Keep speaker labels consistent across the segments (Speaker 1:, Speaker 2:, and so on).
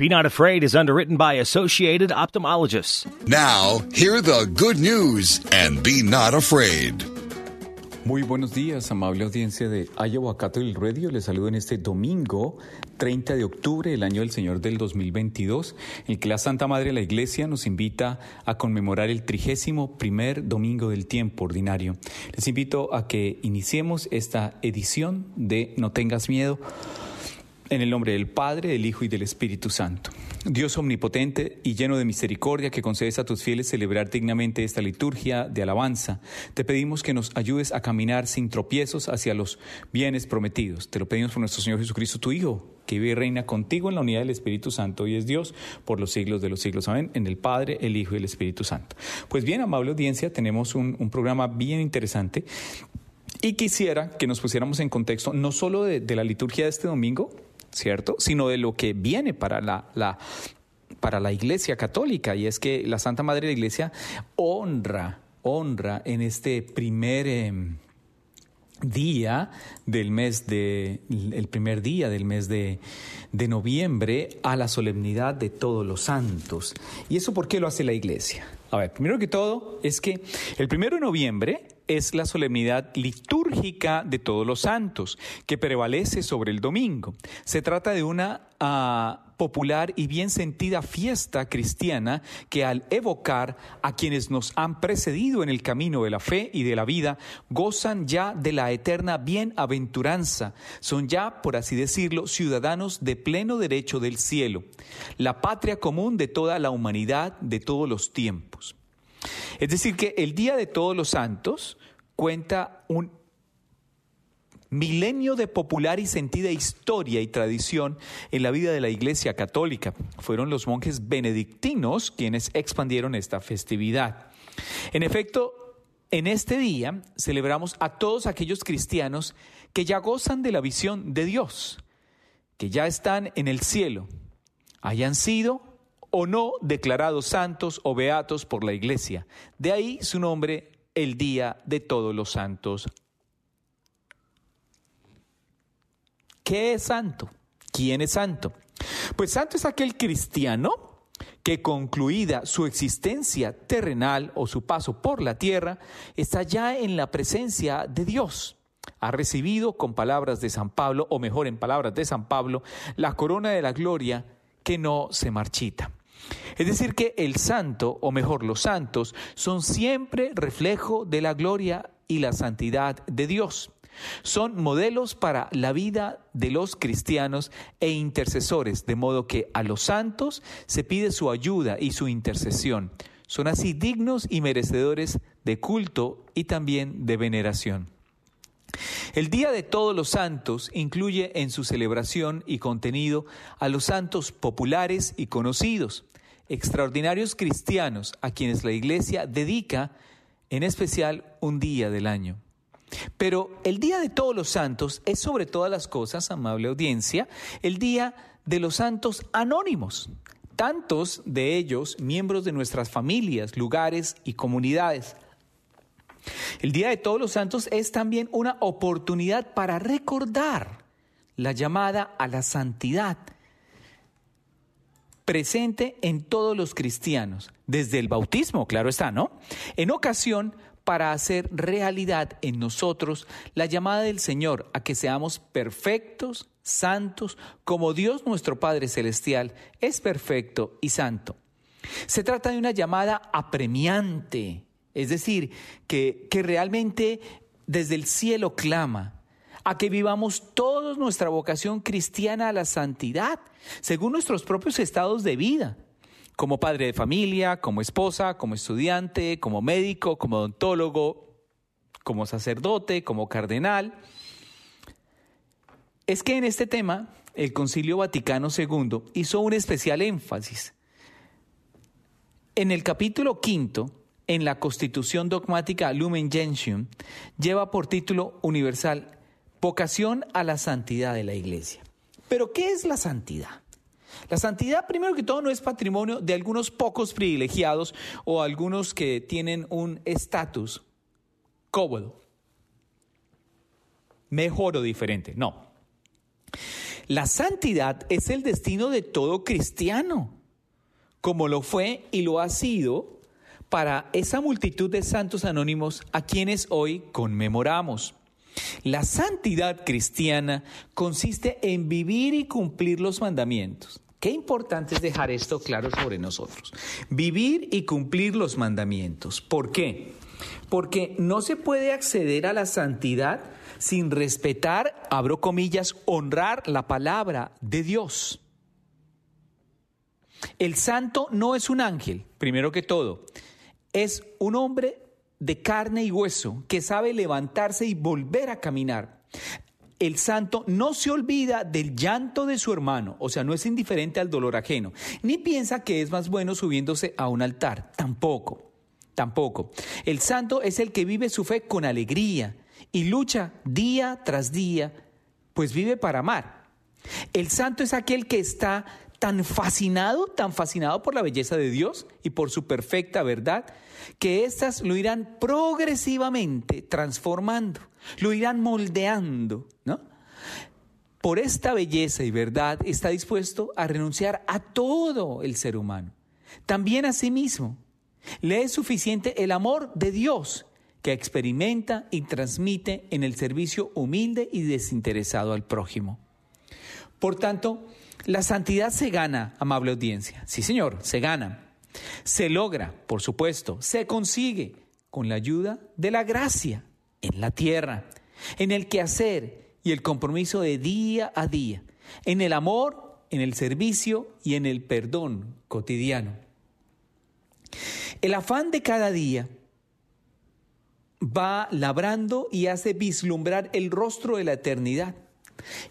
Speaker 1: Be Not Afraid is underwritten by Associated Ophthalmologists.
Speaker 2: Now, hear the good news and be not afraid.
Speaker 3: Muy buenos días, amable audiencia de Iowa Catholic Radio. Les saludo en este domingo 30 de octubre del año del Señor del 2022, en el que la Santa Madre de la Iglesia nos invita a conmemorar el trigésimo primer domingo del tiempo ordinario. Les invito a que iniciemos esta edición de No tengas miedo en el nombre del Padre, del Hijo y del Espíritu Santo. Dios omnipotente y lleno de misericordia que concedes a tus fieles celebrar dignamente esta liturgia de alabanza, te pedimos que nos ayudes a caminar sin tropiezos hacia los bienes prometidos. Te lo pedimos por nuestro Señor Jesucristo, tu Hijo, que vive y reina contigo en la unidad del Espíritu Santo y es Dios por los siglos de los siglos. Amén. En el Padre, el Hijo y el Espíritu Santo. Pues bien, amable audiencia, tenemos un, programa bien interesante. Y quisiera que nos pusiéramos en contexto no solo de la liturgia de este domingo, ¿cierto? Sino de lo que viene para la, la, para la Iglesia Católica, y es que la Santa Madre de la Iglesia honra, honra en este primer... Eh, día del mes de el primer día del mes de, de, noviembre a la solemnidad de todos los santos. ¿Y eso por qué lo hace la iglesia? A ver, primero que todo es que el primero de noviembre es la solemnidad litúrgica de todos los santos, que prevalece sobre el domingo. Se trata de una uh, popular y bien sentida fiesta cristiana que al evocar a quienes nos han precedido en el camino de la fe y de la vida, gozan ya de la eterna bienaventuranza. Son ya, por así decirlo, ciudadanos de pleno derecho del cielo, la patria común de toda la humanidad de todos los tiempos. Es decir, que el Día de Todos los Santos cuenta un milenio de popular y sentida historia y tradición en la vida de la Iglesia Católica. Fueron los monjes benedictinos quienes expandieron esta festividad. En efecto, en este día celebramos a todos aquellos cristianos que ya gozan de la visión de Dios, que ya están en el cielo, hayan sido o no declarados santos o beatos por la Iglesia. De ahí su nombre, el Día de Todos los Santos. ¿Qué es santo? ¿Quién es santo? Pues santo es aquel cristiano que concluida su existencia terrenal o su paso por la tierra, está ya en la presencia de Dios. Ha recibido con palabras de San Pablo, o mejor en palabras de San Pablo, la corona de la gloria que no se marchita. Es decir, que el santo, o mejor los santos, son siempre reflejo de la gloria y la santidad de Dios. Son modelos para la vida de los cristianos e intercesores, de modo que a los santos se pide su ayuda y su intercesión. Son así dignos y merecedores de culto y también de veneración. El Día de Todos los Santos incluye en su celebración y contenido a los santos populares y conocidos, extraordinarios cristianos a quienes la Iglesia dedica en especial un día del año. Pero el Día de Todos los Santos es sobre todas las cosas, amable audiencia, el Día de los Santos Anónimos, tantos de ellos miembros de nuestras familias, lugares y comunidades. El Día de Todos los Santos es también una oportunidad para recordar la llamada a la santidad presente en todos los cristianos, desde el bautismo, claro está, ¿no? En ocasión para hacer realidad en nosotros la llamada del Señor a que seamos perfectos, santos, como Dios nuestro Padre Celestial es perfecto y santo. Se trata de una llamada apremiante, es decir, que, que realmente desde el cielo clama a que vivamos todos nuestra vocación cristiana a la santidad, según nuestros propios estados de vida como padre de familia, como esposa, como estudiante, como médico, como odontólogo, como sacerdote, como cardenal. Es que en este tema el Concilio Vaticano II hizo un especial énfasis. En el capítulo quinto, en la Constitución Dogmática Lumen Gentium, lleva por título universal Vocación a la Santidad de la Iglesia. Pero, ¿qué es la santidad? La santidad, primero que todo, no es patrimonio de algunos pocos privilegiados o algunos que tienen un estatus cómodo, mejor o diferente. No. La santidad es el destino de todo cristiano, como lo fue y lo ha sido para esa multitud de santos anónimos a quienes hoy conmemoramos. La santidad cristiana consiste en vivir y cumplir los mandamientos. Qué importante es dejar esto claro sobre nosotros. Vivir y cumplir los mandamientos. ¿Por qué? Porque no se puede acceder a la santidad sin respetar, abro comillas, honrar la palabra de Dios. El santo no es un ángel, primero que todo. Es un hombre de carne y hueso que sabe levantarse y volver a caminar. El santo no se olvida del llanto de su hermano, o sea, no es indiferente al dolor ajeno, ni piensa que es más bueno subiéndose a un altar, tampoco, tampoco. El santo es el que vive su fe con alegría y lucha día tras día, pues vive para amar. El santo es aquel que está tan fascinado, tan fascinado por la belleza de Dios y por su perfecta verdad, que éstas lo irán progresivamente transformando, lo irán moldeando, ¿no? Por esta belleza y verdad está dispuesto a renunciar a todo el ser humano, también a sí mismo. Le es suficiente el amor de Dios que experimenta y transmite en el servicio humilde y desinteresado al prójimo. Por tanto, la santidad se gana, amable audiencia. Sí, señor, se gana. Se logra, por supuesto, se consigue con la ayuda de la gracia en la tierra, en el quehacer y el compromiso de día a día, en el amor, en el servicio y en el perdón cotidiano. El afán de cada día va labrando y hace vislumbrar el rostro de la eternidad.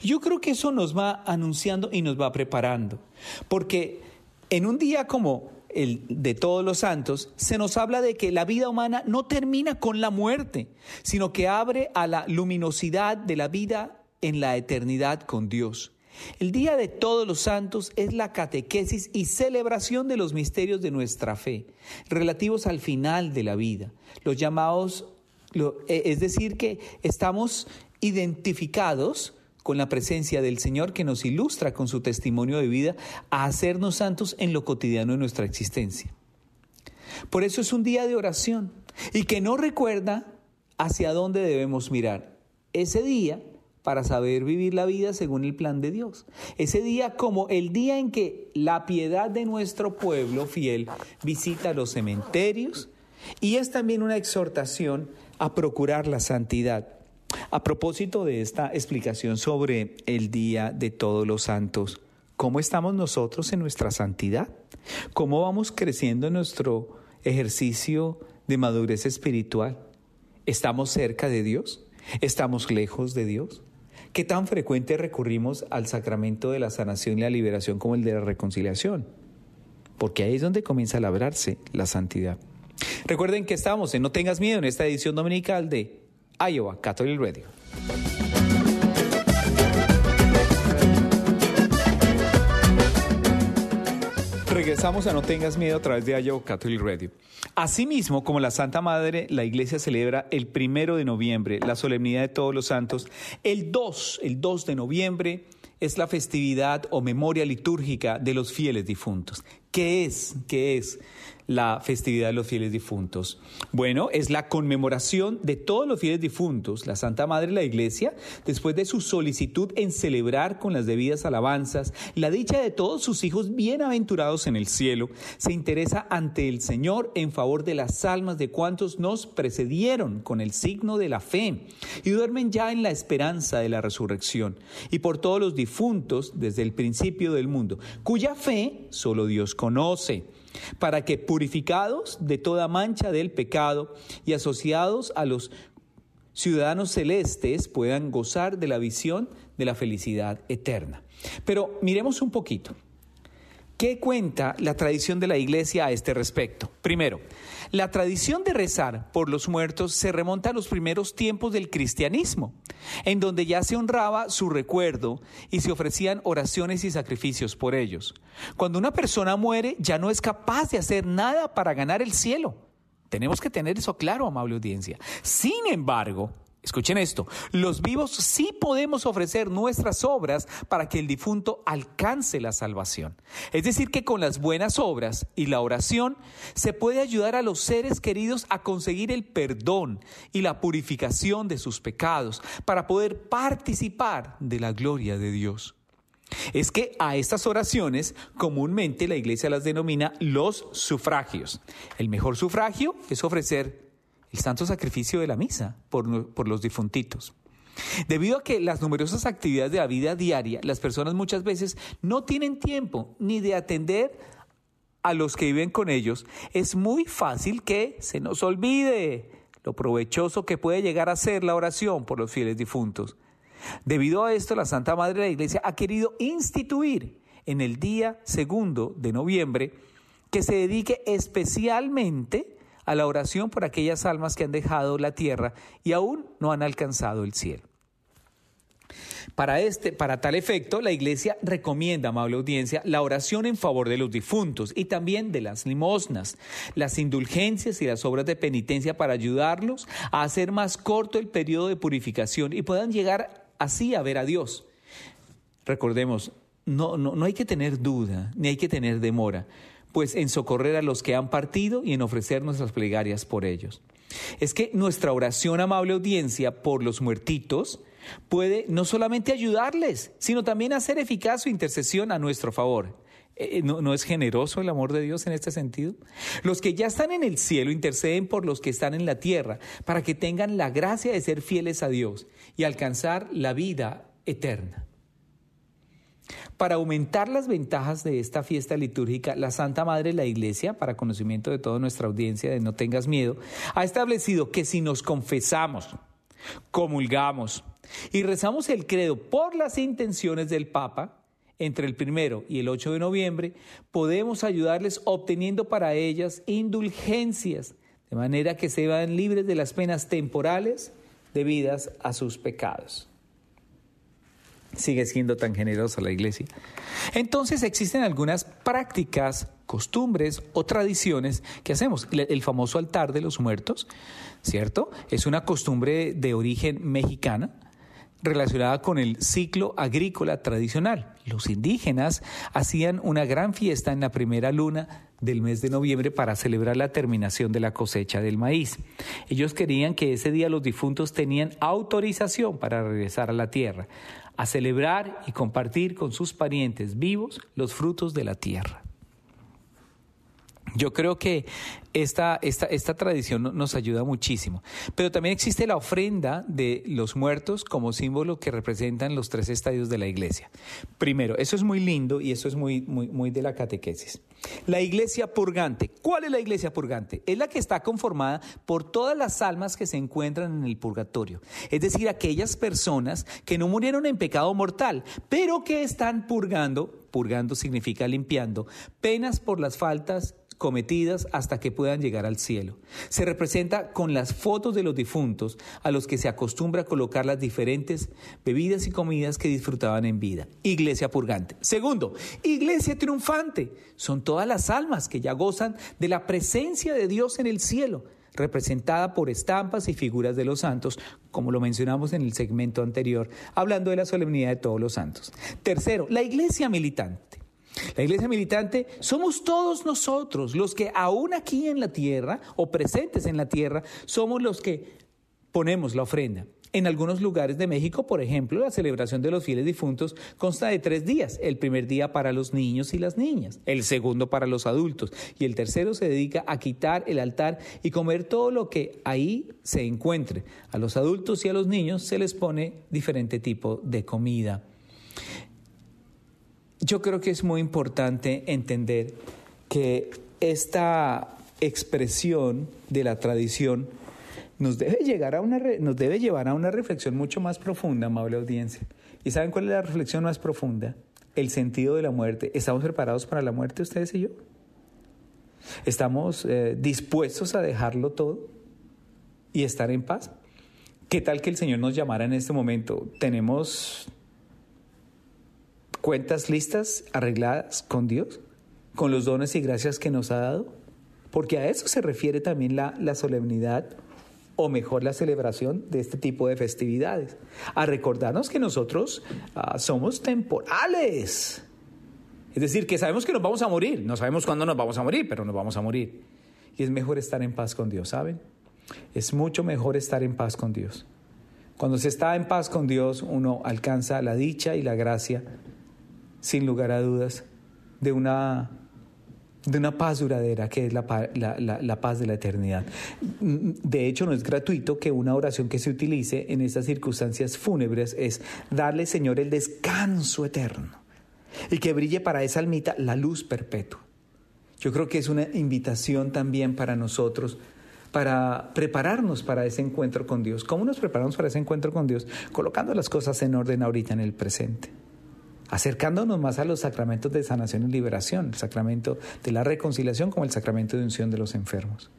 Speaker 3: Yo creo que eso nos va anunciando y nos va preparando, porque en un día como el de todos los santos, se nos habla de que la vida humana no termina con la muerte, sino que abre a la luminosidad de la vida en la eternidad con Dios. El Día de Todos los Santos es la catequesis y celebración de los misterios de nuestra fe, relativos al final de la vida, los llamados, e, es decir, que estamos identificados con la presencia del Señor que nos ilustra con su testimonio de vida a hacernos santos en lo cotidiano de nuestra existencia. Por eso es un día de oración y que no recuerda hacia dónde debemos mirar. Ese día para saber vivir la vida según el plan de Dios. Ese día como el día en que la piedad de nuestro pueblo fiel visita los cementerios y es también una exhortación a procurar la santidad. A propósito de esta explicación sobre el Día de Todos los Santos, ¿cómo estamos nosotros en nuestra santidad? ¿Cómo vamos creciendo en nuestro ejercicio de madurez espiritual? ¿Estamos cerca de Dios? ¿Estamos lejos de Dios? ¿Qué tan frecuente recurrimos al sacramento de la sanación y la liberación como el de la reconciliación? Porque ahí es donde comienza a labrarse la santidad. Recuerden que estamos en No tengas miedo en esta edición dominical de Iowa Catholic Radio. Regresamos a No tengas miedo a través de Iowa Catholic Radio. Asimismo, como la Santa Madre, la Iglesia celebra el primero de noviembre la solemnidad de todos los santos. El 2, el 2 de noviembre, es la festividad o memoria litúrgica de los fieles difuntos. ¿Qué es? ¿Qué es? La festividad de los fieles difuntos? Bueno, es la conmemoración de todos los fieles difuntos. La Santa Madre de la Iglesia, después de su solicitud en celebrar con las debidas alabanzas la dicha de todos sus hijos bienaventurados en el cielo, se interesa ante el Señor en favor de las almas de cuantos nos precedieron con el signo de la fe y duermen ya en la esperanza de la resurrección, y por todos los difuntos desde el principio del mundo, cuya fe solo Dios conoce para que purificados de toda mancha del pecado y asociados a los ciudadanos celestes puedan gozar de la visión de la felicidad eterna. Pero miremos un poquito. ¿Qué cuenta la tradición de la Iglesia a este respecto? Primero, la tradición de rezar por los muertos se remonta a los primeros tiempos del cristianismo, en donde ya se honraba su recuerdo y se ofrecían oraciones y sacrificios por ellos. Cuando una persona muere, ya no es capaz de hacer nada para ganar el cielo. Tenemos que tener eso claro, amable audiencia. Sin embargo, Escuchen esto, los vivos sí podemos ofrecer nuestras obras para que el difunto alcance la salvación. Es decir, que con las buenas obras y la oración se puede ayudar a los seres queridos a conseguir el perdón y la purificación de sus pecados para poder participar de la gloria de Dios. Es que a estas oraciones comúnmente la iglesia las denomina los sufragios. El mejor sufragio es ofrecer el santo sacrificio de la misa por, por los difuntitos. Debido a que las numerosas actividades de la vida diaria, las personas muchas veces no tienen tiempo ni de atender a los que viven con ellos, es muy fácil que se nos olvide lo provechoso que puede llegar a ser la oración por los fieles difuntos. Debido a esto, la Santa Madre de la Iglesia ha querido instituir en el día segundo de noviembre que se dedique especialmente a la oración por aquellas almas que han dejado la tierra y aún no han alcanzado el cielo. Para, este, para tal efecto, la Iglesia recomienda, amable audiencia, la oración en favor de los difuntos y también de las limosnas, las indulgencias y las obras de penitencia para ayudarlos a hacer más corto el periodo de purificación y puedan llegar así a ver a Dios. Recordemos, no, no, no hay que tener duda ni hay que tener demora pues en socorrer a los que han partido y en ofrecer nuestras plegarias por ellos. Es que nuestra oración, amable audiencia, por los muertitos, puede no solamente ayudarles, sino también hacer eficaz su intercesión a nuestro favor. Eh, eh, ¿No, ¿No, es generoso el amor de Dios en este sentido? Los que ya están en el cielo interceden por los que están en la tierra, para que tengan la gracia de ser fieles a Dios y alcanzar la vida eterna. Para aumentar las ventajas de esta fiesta litúrgica, la Santa Madre de la Iglesia, para conocimiento de toda nuestra audiencia de No tengas miedo, ha establecido que si nos confesamos, comulgamos y rezamos el credo por las intenciones del Papa, entre el primero y el 8 de noviembre, podemos ayudarles obteniendo para ellas indulgencias, de manera que se van libres de las penas temporales debidas a sus pecados sigue siendo tan generosa la iglesia. Entonces existen algunas prácticas, costumbres o tradiciones que hacemos. El famoso altar de los muertos, ¿cierto? Es una costumbre de origen mexicana relacionada con el ciclo agrícola tradicional. Los indígenas hacían una gran fiesta en la primera luna del mes de noviembre para celebrar la terminación de la cosecha del maíz. Ellos querían que ese día los difuntos tenían autorización para regresar a la tierra a celebrar y compartir con sus parientes vivos los frutos de la tierra. Yo creo que esta, esta, esta, tradición nos ayuda muchísimo. Pero también existe la ofrenda de los muertos como símbolo que representan los tres estadios de la iglesia. Primero, eso es muy lindo y eso es muy, muy, muy de la catequesis. La iglesia purgante. ¿Cuál es la iglesia purgante? Es la que está conformada por todas las almas que se encuentran en el purgatorio. Es decir, aquellas personas que no murieron en pecado mortal, pero que están purgando, purgando significa limpiando, penas por las faltas cometidas hasta que puedan llegar al cielo. Se representa con las fotos de los difuntos a los que se acostumbra colocar las diferentes bebidas y comidas que disfrutaban en vida. Iglesia purgante. Segundo, iglesia triunfante. Son todas las almas que ya gozan de la presencia de Dios en el cielo representada por estampas y figuras de los santos, como lo mencionamos en el segmento anterior, hablando de la solemnidad de todos los santos. Tercero, la iglesia militante. La iglesia militante somos todos nosotros, los que aún aquí en la tierra o presentes en la tierra, somos los que ponemos la ofrenda. En algunos lugares de México, por ejemplo, la celebración de los fieles difuntos consta de tres días. El primer día para los niños y las niñas, el segundo para los adultos y el tercero se dedica a quitar el altar y comer todo lo que ahí se encuentre. A los adultos y a los niños se les pone diferente tipo de comida. Yo creo que es muy importante entender que esta expresión de la tradición nos debe, llegar a una, nos debe llevar a una reflexión mucho más profunda, amable audiencia. ¿Y saben cuál es la reflexión más profunda? El sentido de la muerte. ¿Estamos preparados para la muerte ustedes y yo? ¿Estamos eh, dispuestos a dejarlo todo y estar en paz? ¿Qué tal que el Señor nos llamara en este momento? ¿Tenemos cuentas listas, arregladas con Dios, con los dones y gracias que nos ha dado, porque a eso se refiere también la, la solemnidad o mejor la celebración de este tipo de festividades, a recordarnos que nosotros ah, somos temporales. Es decir, que sabemos que nos vamos a morir, no sabemos cuándo nos vamos a morir, pero nos vamos a morir. Y es mejor estar en paz con Dios, ¿saben? Es mucho mejor estar en paz con Dios. Cuando se está en paz con Dios, uno alcanza la dicha y la gracia, sin lugar a dudas, de una, de una paz duradera, que es la, la, paz de la eternidad. De hecho, no es gratuito que una oración que se utilice en estas circunstancias fúnebres es darle, Señor, el descanso eterno y que brille para esa almita la luz perpetua. Yo creo que es una invitación también para nosotros para prepararnos para ese encuentro con Dios. ¿Cómo nos preparamos para ese encuentro con Dios? Colocando las cosas en orden ahorita en el presente. Acercándonos más a los sacramentos de sanación y liberación, el sacramento de la reconciliación como el sacramento de unción de los enfermos.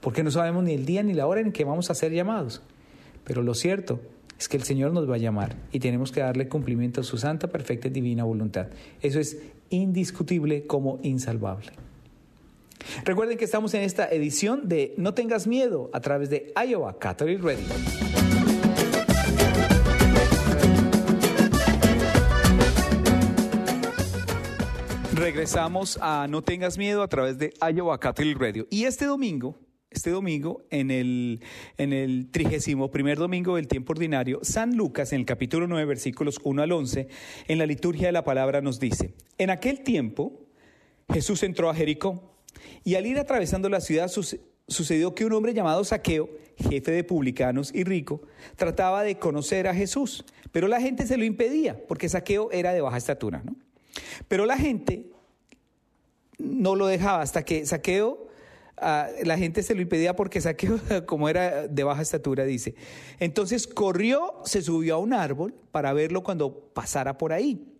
Speaker 3: Porque no sabemos ni el día ni la hora en que vamos a ser llamados. Pero lo cierto es que el Señor nos va a llamar y tenemos que darle cumplimiento a su santa, perfecta y divina voluntad. Eso es indiscutible como insalvable. Recuerden que estamos en esta edición de No tengas miedo a través de Iowa Catholic Radio. Regresamos a No tengas miedo a través de Catholic Radio. Y este domingo, este domingo, en el, en el trigésimo primer domingo del tiempo ordinario, San Lucas, en el capítulo 9, versículos 1 al 11, en la liturgia de la palabra nos dice, en aquel tiempo Jesús entró a Jericó y al ir atravesando la ciudad sucedió que un hombre llamado Saqueo, jefe de publicanos y rico, trataba de conocer a Jesús, pero la gente se lo impedía porque Saqueo era de baja estatura. ¿no? Pero la gente no lo dejaba hasta que Saqueo, ah, la gente se lo impedía porque Saqueo, como era de baja estatura, dice. Entonces corrió, se subió a un árbol para verlo cuando pasara por ahí.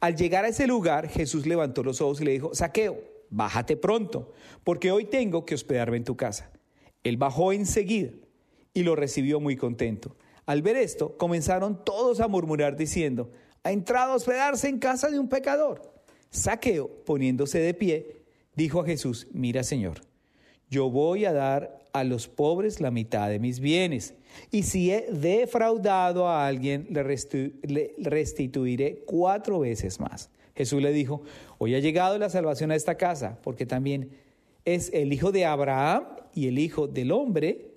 Speaker 3: Al llegar a ese lugar, Jesús levantó los ojos y le dijo, Saqueo, bájate pronto, porque hoy tengo que hospedarme en tu casa. Él bajó enseguida y lo recibió muy contento. Al ver esto, comenzaron todos a murmurar diciendo, ha entrado a hospedarse en casa de un pecador. Saqueo, poniéndose de pie, dijo a Jesús, mira Señor, yo voy a dar a los pobres la mitad de mis bienes, y si he defraudado a alguien, le restituiré cuatro veces más. Jesús le dijo, hoy ha llegado la salvación a esta casa, porque también es el hijo de Abraham y el hijo del hombre,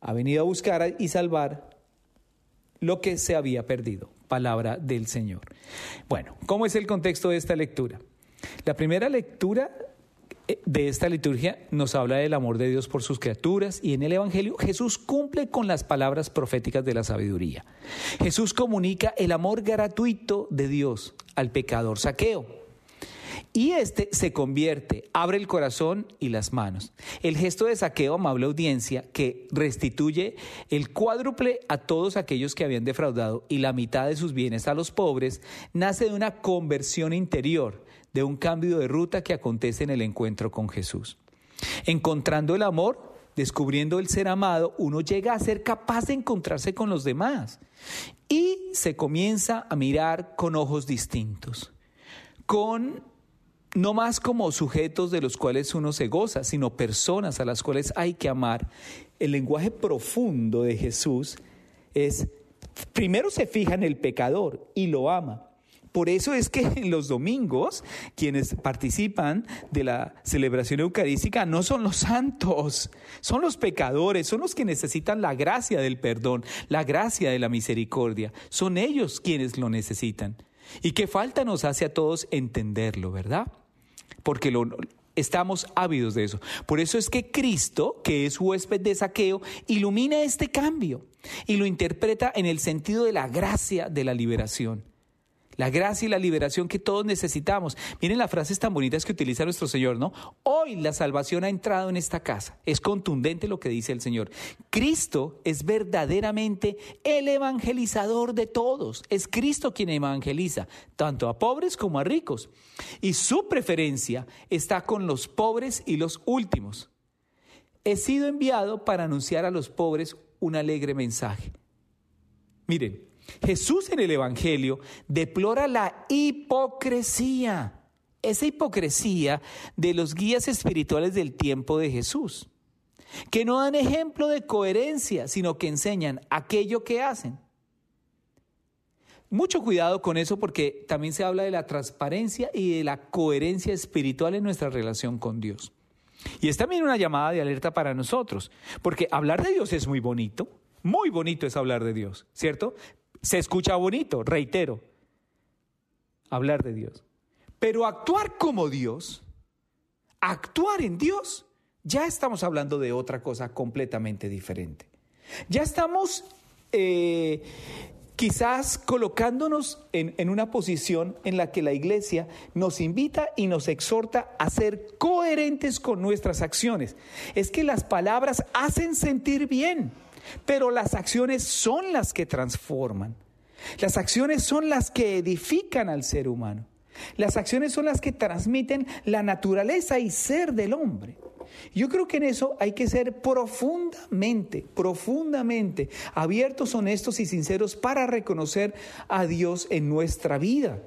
Speaker 3: ha venido a buscar y salvar lo que se había perdido. Palabra del Señor. Bueno, ¿cómo es el contexto de esta lectura? La primera lectura eh, de esta liturgia nos habla del amor de Dios por sus criaturas y en el Evangelio Jesús cumple con las palabras proféticas de la sabiduría. Jesús comunica el amor gratuito de Dios al pecador saqueo. Y este se convierte, abre el corazón y las manos. El gesto de saqueo, amable audiencia, que restituye el cuádruple a todos aquellos que habían defraudado y la mitad de sus bienes a los pobres, nace de una conversión interior de un cambio de ruta que acontece en el encuentro con Jesús. Encontrando el amor, descubriendo el ser amado, uno llega a ser capaz de encontrarse con los demás y se comienza a mirar con ojos distintos, con no más como sujetos de los cuales uno se goza, sino personas a las cuales hay que amar. El lenguaje profundo de Jesús es, primero se fija en el pecador y lo ama, por eso es que en los domingos quienes participan de la celebración eucarística no son los santos, son los pecadores, son los que necesitan la gracia del perdón, la gracia de la misericordia. Son ellos quienes lo necesitan. Y qué falta nos hace a todos entenderlo, ¿verdad? Porque lo, Estamos ávidos de eso. Por eso es que Cristo, que es huésped de saqueo, ilumina este cambio y lo interpreta en el sentido de la gracia de la liberación la gracia y la liberación que todos necesitamos. Miren las frases tan bonitas que utiliza nuestro Señor, ¿no? Hoy la salvación ha entrado en esta casa. Es contundente lo que dice el Señor. Cristo es verdaderamente el evangelizador de todos. Es Cristo quien evangeliza, tanto a pobres como a ricos. Y su preferencia está con los pobres y los últimos. He sido enviado para anunciar a los pobres un alegre mensaje. Miren, Jesús en el Evangelio deplora la hipocresía, esa hipocresía de los guías espirituales del tiempo de Jesús. que no dan ejemplo de coherencia, sino que enseñan aquello que hacen. Mucho cuidado con eso porque también se habla de la transparencia y de la coherencia espiritual en nuestra relación con Dios. Y es también una llamada de alerta para nosotros, porque hablar de Dios es muy bonito, muy bonito es hablar de Dios, ¿cierto? Se escucha bonito, reitero, hablar de Dios. Pero actuar como Dios, actuar en Dios, ya estamos hablando de otra cosa completamente diferente. Ya estamos eh, quizás colocándonos en, en, una posición en la que la iglesia nos invita y nos exhorta a ser coherentes con nuestras acciones. Es que las palabras hacen sentir bien, pero las acciones son las que transforman. Las acciones son las que edifican al ser humano. Las acciones son las que transmiten la naturaleza y ser del hombre. Yo creo que en eso hay que ser profundamente, profundamente abiertos, honestos y sinceros para reconocer a Dios en nuestra vida.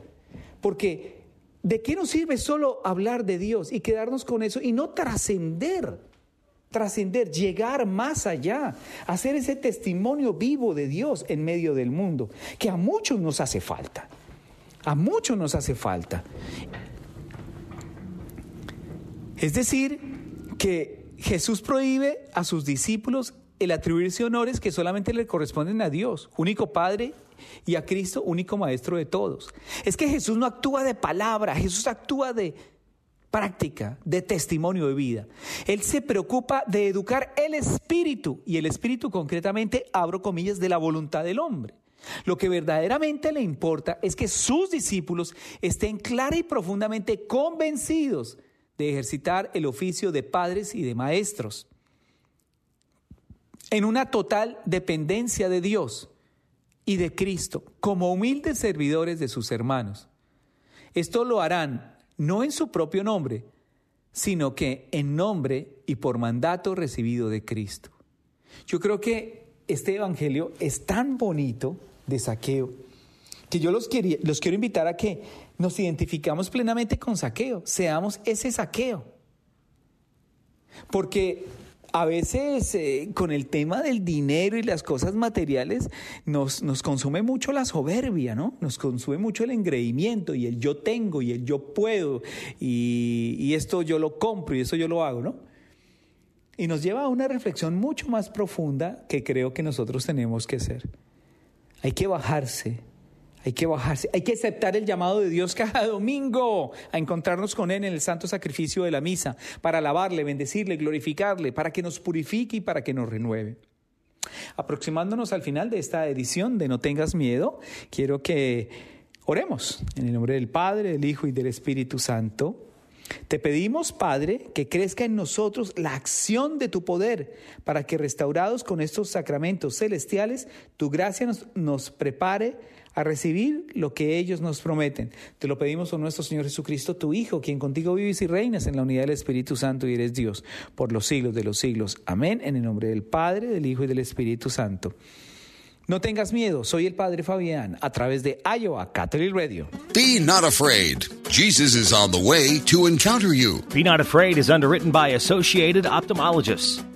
Speaker 3: Porque ¿de qué nos sirve solo hablar de Dios y quedarnos con eso y no trascender? Trascender, llegar más allá, hacer ese testimonio vivo de Dios en medio del mundo, que a muchos nos hace falta. A muchos nos hace falta. Es decir, que Jesús prohíbe a sus discípulos el atribuirse honores que solamente le corresponden a Dios, único Padre, y a Cristo, único Maestro de todos. Es que Jesús no actúa de palabra, Jesús actúa de práctica, de testimonio de vida. Él se preocupa de educar el espíritu, y el espíritu concretamente, abro comillas, de la voluntad del hombre. Lo que verdaderamente le importa es que sus discípulos estén clara y profundamente convencidos de ejercitar el oficio de padres y de maestros en una total dependencia de Dios y de Cristo como humildes servidores de sus hermanos. Esto lo harán no en su propio nombre, sino que en nombre y por mandato recibido de Cristo. Yo creo que este Evangelio es tan bonito de saqueo, que yo los, quería, los quiero invitar a que nos identificamos plenamente con saqueo, seamos ese saqueo. Porque a veces eh, con el tema del dinero y las cosas materiales nos, nos, consume mucho la soberbia, ¿no? Nos consume mucho el engreimiento y el yo tengo y el yo puedo y, y esto yo lo compro y eso yo lo hago, ¿no? Y nos lleva a una reflexión mucho más profunda que creo que nosotros tenemos que hacer. Hay que bajarse, hay que bajarse, hay que aceptar el llamado de Dios cada domingo a encontrarnos con Él en el santo sacrificio de la misa, para alabarle, bendecirle, glorificarle, para que nos purifique y para que nos renueve. Aproximándonos al final de esta edición de No tengas miedo, quiero que oremos en el nombre del Padre, del Hijo y del Espíritu Santo. Te pedimos, Padre, que crezca en nosotros la acción de tu poder, para que restaurados con estos sacramentos celestiales, tu gracia nos, nos, prepare a recibir lo que ellos nos prometen. Te lo pedimos por nuestro Señor Jesucristo, tu Hijo, quien contigo vives y reinas en la unidad del Espíritu Santo y eres Dios, por los siglos de los siglos. Amén. En el nombre del Padre, del Hijo y del Espíritu Santo. No tengas miedo, soy el Padre Fabián a través de Iowa Catholic Radio.
Speaker 2: Be not afraid. Jesus is on the way to encounter you.
Speaker 1: Be Not Afraid is underwritten by Associated Ophthalmologists.